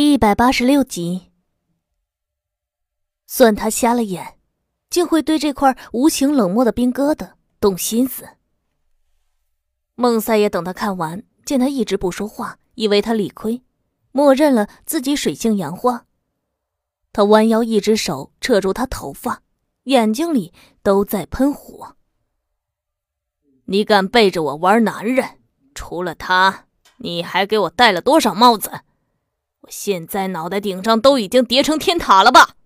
第一百八十六集，算他瞎了眼，竟会对这块无情冷漠的冰疙瘩动心思。孟三爷等他看完，见他一直不说话，以为他理亏，默认了自己水性杨花。他弯腰，一只手扯住他头发，眼睛里都在喷火。你敢背着我玩男人？除了他，你还给我戴了多少帽子？现在脑袋顶上都已经叠成天塔了吧？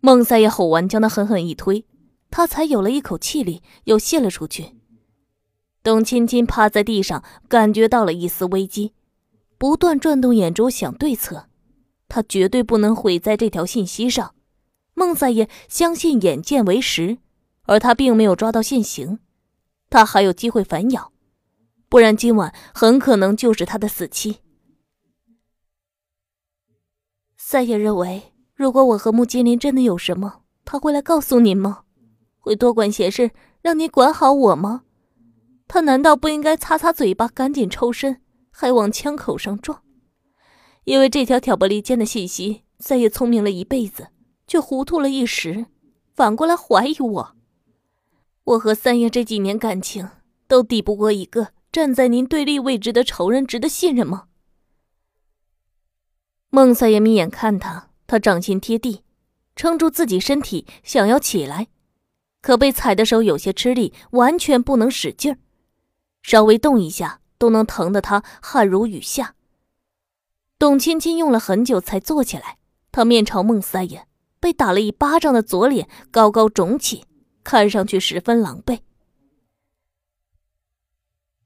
孟三爷吼完，将他狠狠一推，他才有了一口气力，又泄了出去。董亲亲趴在地上，感觉到了一丝危机，不断转动眼珠想对策。他绝对不能毁在这条信息上。孟三爷相信眼见为实，而他并没有抓到现行，他还有机会反咬，不然今晚很可能就是他的死期。三爷认为，如果我和穆金林真的有什么，他会来告诉您吗？会多管闲事，让您管好我吗？他难道不应该擦擦嘴巴，赶紧抽身，还往枪口上撞？因为这条挑拨离间的信息，三爷聪明了一辈子，却糊涂了一时，反过来怀疑我。我和三爷这几年感情，都抵不过一个站在您对立位置的仇人值得信任吗？孟三爷眯眼看他，他掌心贴地，撑住自己身体，想要起来，可被踩的手有些吃力，完全不能使劲儿，稍微动一下都能疼得他汗如雨下。董芊芊用了很久才坐起来，她面朝孟三爷，被打了一巴掌的左脸高高肿起，看上去十分狼狈。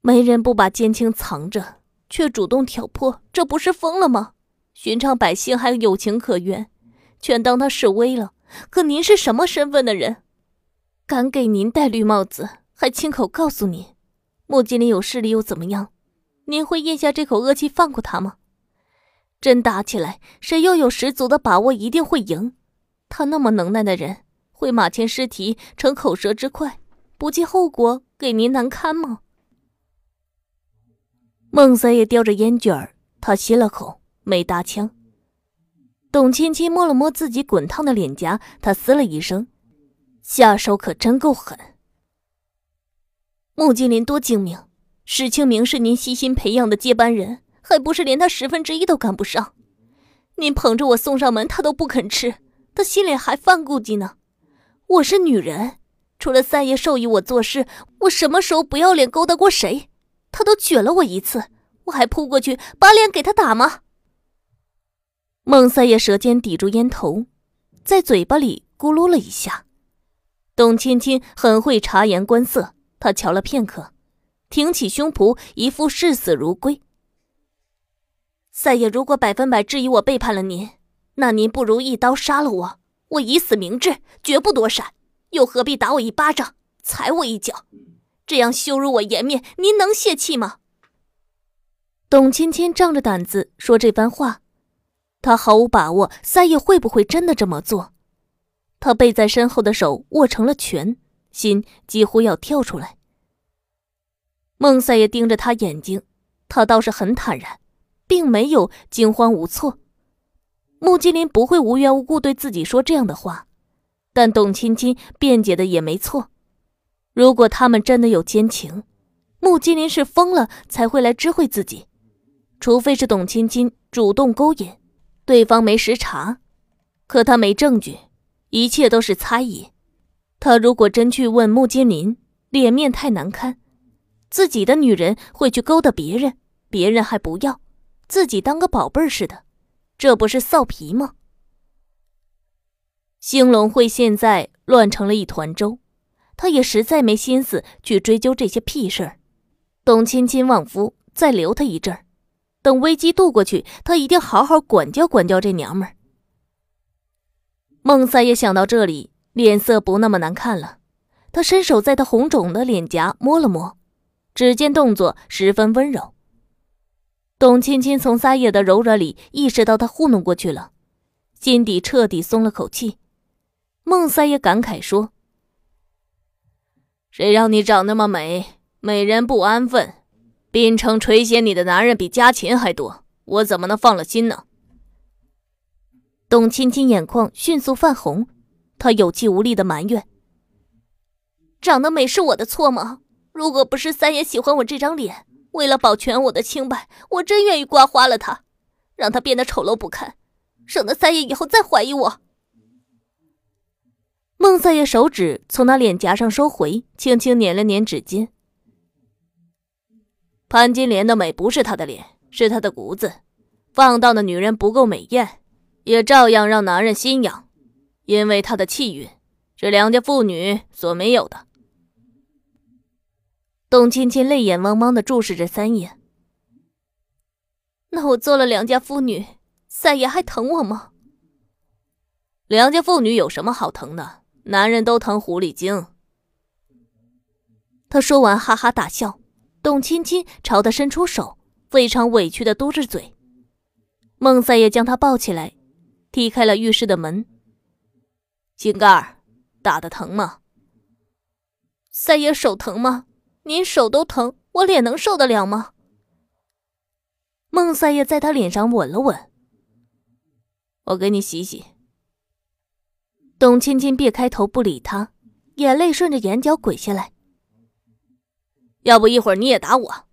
没人不把奸情藏着，却主动挑破，这不是疯了吗？寻常百姓还有情可原，全当他示威了。可您是什么身份的人？敢给您戴绿帽子，还亲口告诉您，穆金林有势力又怎么样？您会咽下这口恶气放过他吗？真打起来，谁又有十足的把握一定会赢？他那么能耐的人，会马前失蹄成口舌之快，不计后果给您难堪吗？孟三爷叼着烟卷儿，他吸了口。没搭腔。董芊芊摸了摸自己滚烫的脸颊，她嘶了一声：“下手可真够狠。”穆金林多精明，史清明是您悉心培养的接班人，还不是连他十分之一都赶不上？您捧着我送上门，他都不肯吃，他心里还犯顾忌呢。我是女人，除了三爷授意我做事，我什么时候不要脸勾搭过谁？他都撅了我一次，我还扑过去把脸给他打吗？孟三爷舌尖抵住烟头，在嘴巴里咕噜了一下。董芊芊很会察言观色，她瞧了片刻，挺起胸脯，一副视死如归。三爷如果百分百质疑我背叛了您，那您不如一刀杀了我，我以死明志，绝不躲闪。又何必打我一巴掌，踩我一脚，这样羞辱我颜面，您能泄气吗？董芊芊仗着胆子说这番话。他毫无把握，三爷会不会真的这么做？他背在身后的手握成了拳，心几乎要跳出来。孟三爷盯着他眼睛，他倒是很坦然，并没有惊慌无措。穆金林不会无缘无故对自己说这样的话，但董青青辩解的也没错。如果他们真的有奸情，穆金林是疯了才会来知会自己，除非是董青青主动勾引。对方没实查，可他没证据，一切都是猜疑。他如果真去问穆金林，脸面太难堪。自己的女人会去勾搭别人，别人还不要，自己当个宝贝似的，这不是臊皮吗？兴隆会现在乱成了一团粥，他也实在没心思去追究这些屁事儿。董卿卿旺夫，再留他一阵儿。等危机渡过去，他一定好好管教管教这娘们儿。孟三爷想到这里，脸色不那么难看了。他伸手在他红肿的脸颊摸了摸，指尖动作十分温柔。董芊芊从三爷的柔软里意识到他糊弄过去了，心底彻底松了口气。孟三爷感慨说：“谁让你长那么美，美人不安分。”滨城垂涎你的男人比家禽还多，我怎么能放了心呢？董卿卿眼眶迅速泛红，她有气无力的埋怨：“长得美是我的错吗？如果不是三爷喜欢我这张脸，为了保全我的清白，我真愿意刮花了他，让他变得丑陋不堪，省得三爷以后再怀疑我。”孟三爷手指从他脸颊上收回，轻轻捻了捻指尖。潘金莲的美不是她的脸，是她的骨子。放荡的女人不够美艳，也照样让男人心痒，因为她的气韵是良家妇女所没有的。董卿卿泪眼汪汪的注视着三爷。那我做了良家妇女，三爷还疼我吗？良家妇女有什么好疼的？男人都疼狐狸精。他说完，哈哈大笑。董卿卿朝他伸出手，非常委屈的嘟着嘴。孟三爷将他抱起来，踢开了浴室的门。井盖儿，打的疼吗？三爷手疼吗？您手都疼，我脸能受得了吗？孟三爷在他脸上吻了吻。我给你洗洗。董卿卿别开头不理他，眼泪顺着眼角滚下来。要不一会儿你也打我？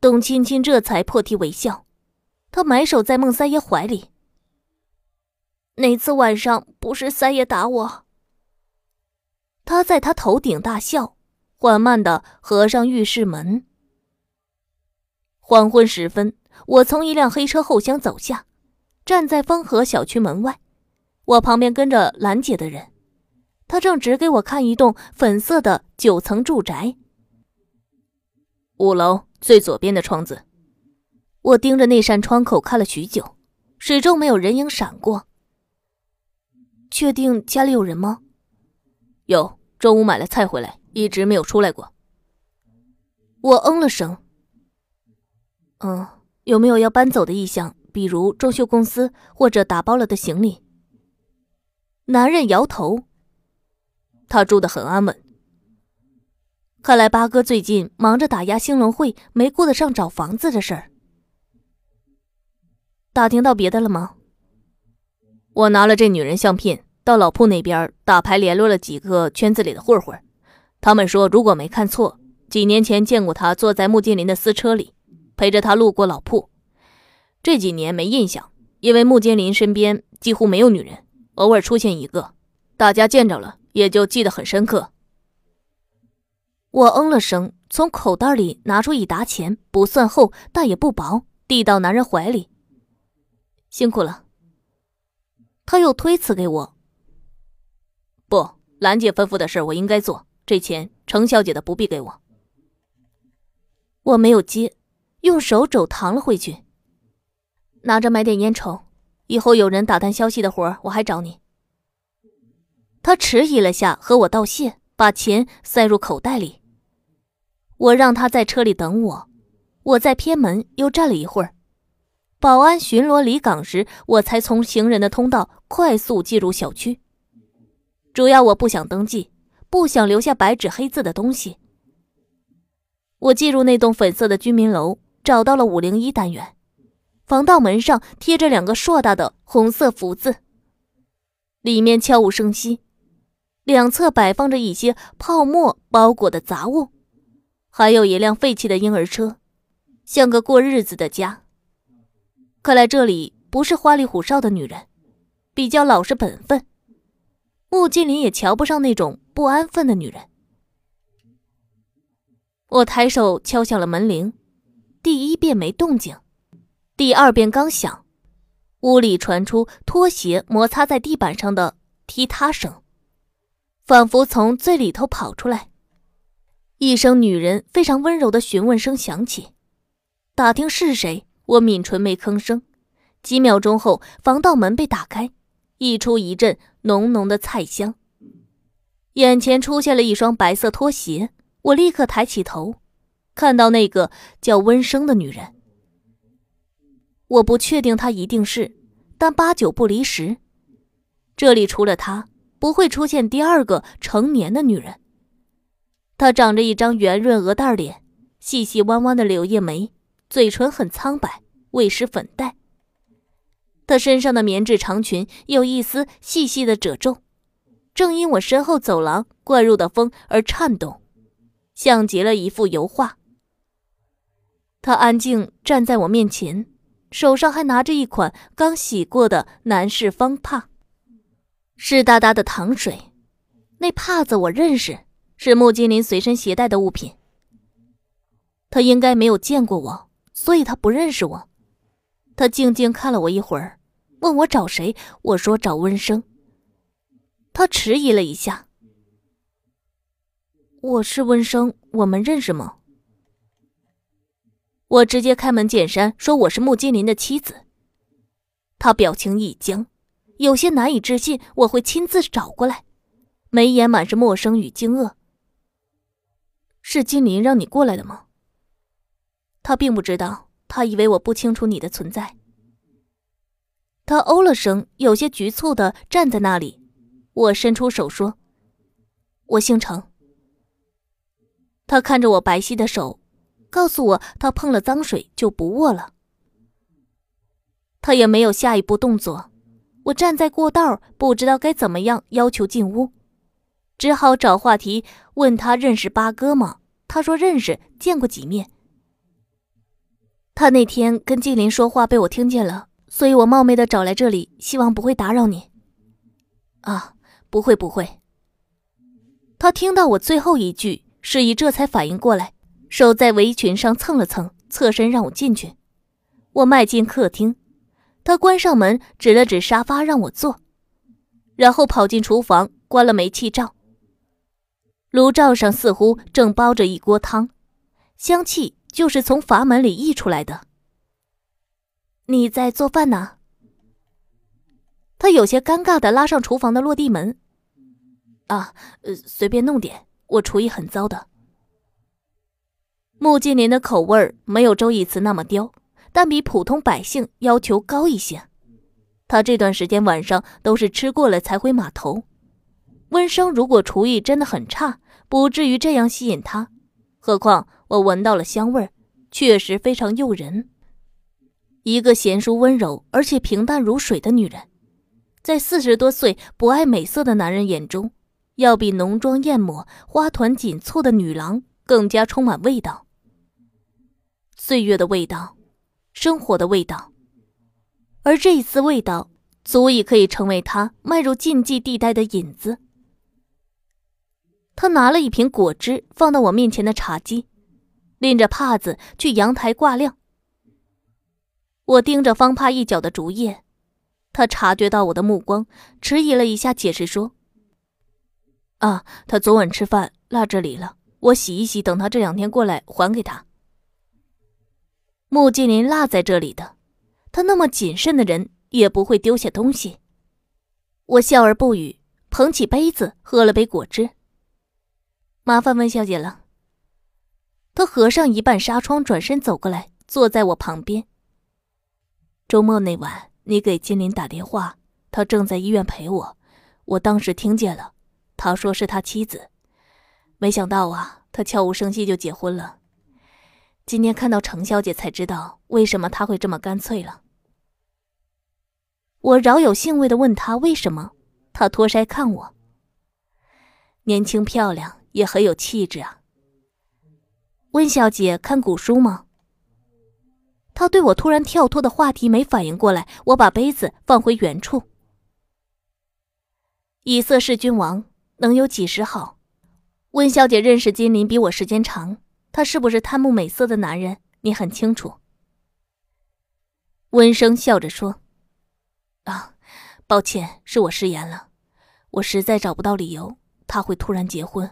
董卿卿这才破涕为笑，她埋首在孟三爷怀里。哪次晚上不是三爷打我？他在他头顶大笑，缓慢的合上浴室门。黄昏时分，我从一辆黑车后厢走下，站在丰和小区门外。我旁边跟着兰姐的人，她正指给我看一栋粉色的九层住宅，五楼最左边的窗子。我盯着那扇窗口看了许久，始终没有人影闪过。确定家里有人吗？有，中午买了菜回来，一直没有出来过。我嗯了声。嗯，有没有要搬走的意向？比如装修公司或者打包了的行李？男人摇头，他住得很安稳。看来八哥最近忙着打压兴隆会，没顾得上找房子的事儿。打听到别的了吗？我拿了这女人相片，到老铺那边打牌联络了几个圈子里的混混，他们说如果没看错，几年前见过她坐在穆金林的私车里，陪着他路过老铺。这几年没印象，因为穆金林身边几乎没有女人。偶尔出现一个，大家见着了也就记得很深刻。我嗯了声，从口袋里拿出一沓钱，不算厚，但也不薄，递到男人怀里。辛苦了。他又推辞给我。不，兰姐吩咐的事我应该做，这钱程小姐的不必给我。我没有接，用手肘搪了回去，拿着买点烟抽。以后有人打探消息的活我还找你。他迟疑了下，和我道谢，把钱塞入口袋里。我让他在车里等我，我在偏门又站了一会儿。保安巡逻离岗时，我才从行人的通道快速进入小区。主要我不想登记，不想留下白纸黑字的东西。我进入那栋粉色的居民楼，找到了五零一单元。防盗门上贴着两个硕大的红色福字，里面悄无声息，两侧摆放着一些泡沫包裹的杂物，还有一辆废弃的婴儿车，像个过日子的家。看来这里不是花里胡哨的女人，比较老实本分。穆金林也瞧不上那种不安分的女人。我抬手敲响了门铃，第一遍没动静。第二遍刚响，屋里传出拖鞋摩擦在地板上的踢踏声，仿佛从最里头跑出来。一声女人非常温柔的询问声响起，打听是谁。我抿唇没吭声。几秒钟后，防盗门被打开，溢出一阵浓浓的菜香。眼前出现了一双白色拖鞋，我立刻抬起头，看到那个叫温生的女人。我不确定她一定是，但八九不离十。这里除了她，不会出现第二个成年的女人。她长着一张圆润鹅蛋脸，细细弯弯的柳叶眉，嘴唇很苍白，未施粉黛。她身上的棉质长裙有一丝细细的褶皱，正因我身后走廊灌入的风而颤动，像极了一幅油画。她安静站在我面前，手上还拿着一款刚洗过的男士方帕，湿哒哒的糖水。那帕子我认识，是穆金林随身携带的物品。他应该没有见过我，所以他不认识我。他静静看了我一会儿，问我找谁。我说找温生。他迟疑了一下。我是温生，我们认识吗？我直接开门见山说我是穆金林的妻子。他表情一僵，有些难以置信我会亲自找过来，眉眼满是陌生与惊愕。是金林让你过来的吗？他并不知道，他以为我不清楚你的存在。他哦了声，有些局促的站在那里。我伸出手说：“我姓程。”他看着我白皙的手，告诉我他碰了脏水就不握了。他也没有下一步动作。我站在过道，不知道该怎么样要求进屋，只好找话题问他认识八哥吗？他说认识，见过几面。他那天跟静林说话被我听见了，所以我冒昧的找来这里，希望不会打扰你。啊，不会不会。他听到我最后一句，示意这才反应过来，手在围裙上蹭了蹭，侧身让我进去。我迈进客厅，他关上门，指了指沙发让我坐，然后跑进厨房，关了煤气灶。炉灶上似乎正煲着一锅汤，香气。就是从阀门里溢出来的。你在做饭呢？他有些尴尬的拉上厨房的落地门。啊，呃，随便弄点，我厨艺很糟的。穆金林的口味没有周以慈那么刁，但比普通百姓要求高一些。他这段时间晚上都是吃过了才回码头。温生如果厨艺真的很差，不至于这样吸引他。何况。我闻到了香味儿，确实非常诱人。一个贤淑温柔而且平淡如水的女人，在四十多岁不爱美色的男人眼中，要比浓妆艳抹、花团锦簇的女郎更加充满味道。岁月的味道，生活的味道，而这一丝味道，足以可以成为他迈入禁忌地带的引子。他拿了一瓶果汁放到我面前的茶几。拎着帕子去阳台挂晾。我盯着方帕一角的竹叶，他察觉到我的目光，迟疑了一下，解释说：“啊，他昨晚吃饭落这里了，我洗一洗，等他这两天过来还给他。”穆金林落在这里的，他那么谨慎的人也不会丢下东西。我笑而不语，捧起杯子喝了杯果汁。麻烦温小姐了。他合上一半纱窗，转身走过来，坐在我旁边。周末那晚，你给金林打电话，他正在医院陪我，我当时听见了。他说是他妻子，没想到啊，他悄无声息就结婚了。今天看到程小姐，才知道为什么他会这么干脆了。我饶有兴味的问他为什么，他脱腮看我，年轻漂亮，也很有气质啊。温小姐看古书吗？他对我突然跳脱的话题没反应过来，我把杯子放回原处。以色侍君王能有几时好？温小姐认识金林比我时间长，他是不是贪慕美色的男人？你很清楚。温生笑着说：“啊，抱歉，是我失言了，我实在找不到理由他会突然结婚。”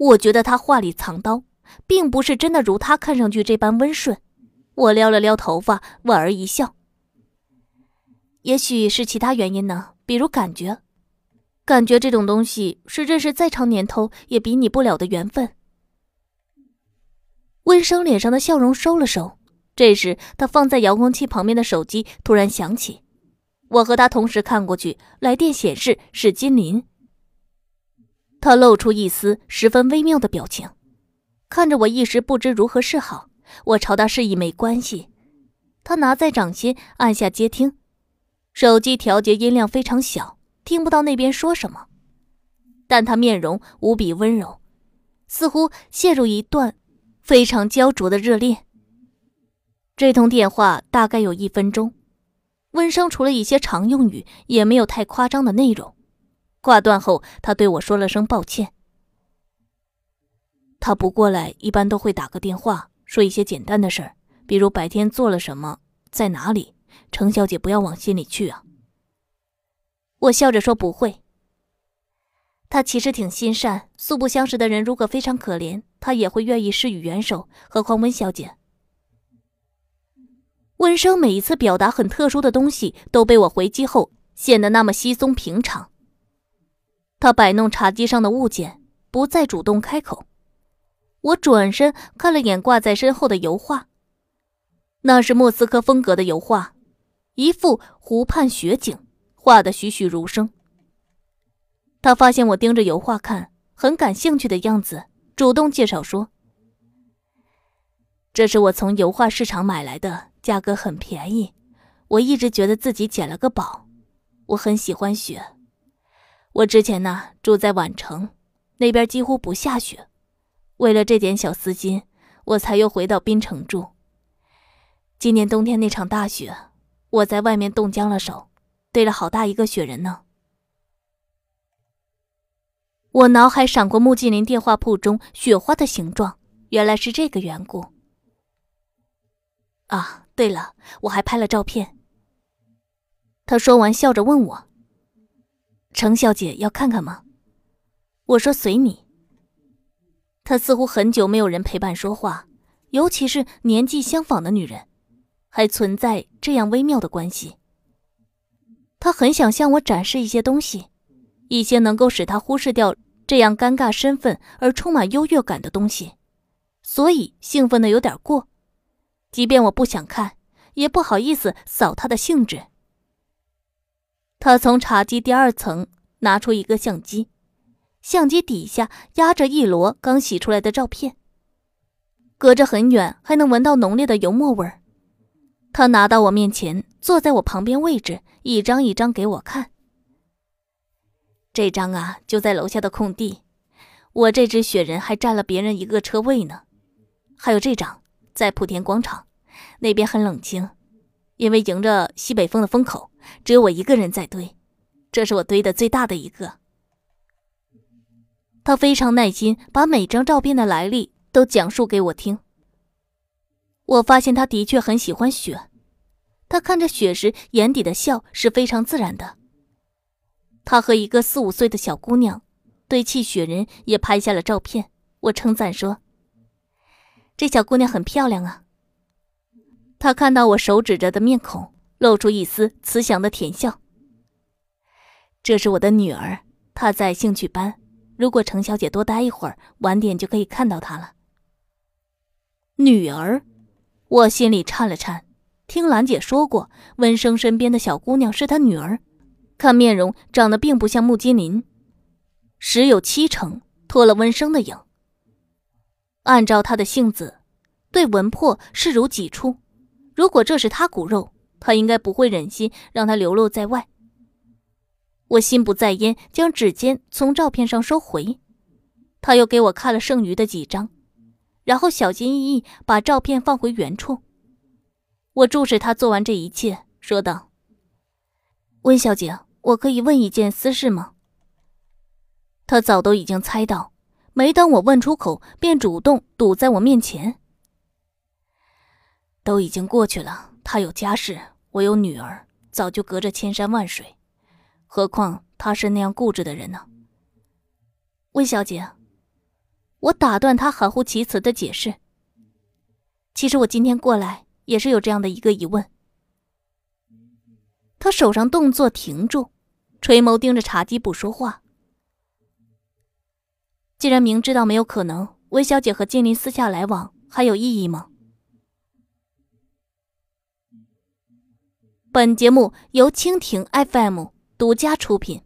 我觉得他话里藏刀，并不是真的如他看上去这般温顺。我撩了撩头发，莞尔一笑。也许是其他原因呢，比如感觉。感觉这种东西是认识再长年头也比拟不了的缘分。温生脸上的笑容收了收，这时他放在遥控器旁边的手机突然响起，我和他同时看过去，来电显示是金林。他露出一丝十分微妙的表情，看着我，一时不知如何是好。我朝他示意没关系，他拿在掌心，按下接听，手机调节音量非常小，听不到那边说什么。但他面容无比温柔，似乎陷入一段非常焦灼的热恋。这通电话大概有一分钟，温生除了一些常用语，也没有太夸张的内容。挂断后，他对我说了声抱歉。他不过来，一般都会打个电话，说一些简单的事儿，比如白天做了什么，在哪里。程小姐不要往心里去啊。我笑着说不会。他其实挺心善，素不相识的人如果非常可怜，他也会愿意施予援手。何况温小姐。温生每一次表达很特殊的东西，都被我回击后显得那么稀松平常。他摆弄茶几上的物件，不再主动开口。我转身看了眼挂在身后的油画，那是莫斯科风格的油画，一幅湖畔雪景，画得栩栩如生。他发现我盯着油画看，很感兴趣的样子，主动介绍说：“这是我从油画市场买来的。”价格很便宜，我一直觉得自己捡了个宝。我很喜欢雪，我之前呢住在宛城，那边几乎不下雪。为了这点小私心，我才又回到滨城住。今年冬天那场大雪，我在外面冻僵了手，堆了好大一个雪人呢。我脑海闪过穆继林电话簿中雪花的形状，原来是这个缘故。啊。对了，我还拍了照片。他说完，笑着问我：“程小姐要看看吗？”我说：“随你。”他似乎很久没有人陪伴说话，尤其是年纪相仿的女人，还存在这样微妙的关系。他很想向我展示一些东西，一些能够使他忽视掉这样尴尬身份而充满优越感的东西，所以兴奋的有点过。即便我不想看，也不好意思扫他的兴致。他从茶几第二层拿出一个相机，相机底下压着一摞刚洗出来的照片，隔着很远还能闻到浓烈的油墨味儿。他拿到我面前，坐在我旁边位置，一张一张给我看。这张啊，就在楼下的空地，我这只雪人还占了别人一个车位呢。还有这张。在莆田广场，那边很冷清，因为迎着西北风的风口，只有我一个人在堆。这是我堆的最大的一个。他非常耐心，把每张照片的来历都讲述给我听。我发现他的确很喜欢雪，他看着雪时眼底的笑是非常自然的。他和一个四五岁的小姑娘堆砌雪人，也拍下了照片。我称赞说。这小姑娘很漂亮啊。她看到我手指着的面孔，露出一丝慈祥的甜笑。这是我的女儿，她在兴趣班。如果程小姐多待一会儿，晚点就可以看到她了。女儿，我心里颤了颤。听兰姐说过，温生身边的小姑娘是她女儿，看面容长得并不像穆金林，十有七成托了温生的影。按照他的性子，对文魄视如己出。如果这是他骨肉，他应该不会忍心让他流露在外。我心不在焉，将指尖从照片上收回。他又给我看了剩余的几张，然后小心翼翼把照片放回原处。我注视他做完这一切，说道：“温小姐，我可以问一件私事吗？”他早都已经猜到。没等我问出口，便主动堵在我面前。都已经过去了，他有家室，我有女儿，早就隔着千山万水。何况他是那样固执的人呢？温小姐，我打断他含糊其辞的解释。其实我今天过来也是有这样的一个疑问。他手上动作停住，垂眸盯着茶几不说话。既然明知道没有可能，温小姐和金林私下来往还有意义吗？本节目由蜻蜓 FM 独家出品。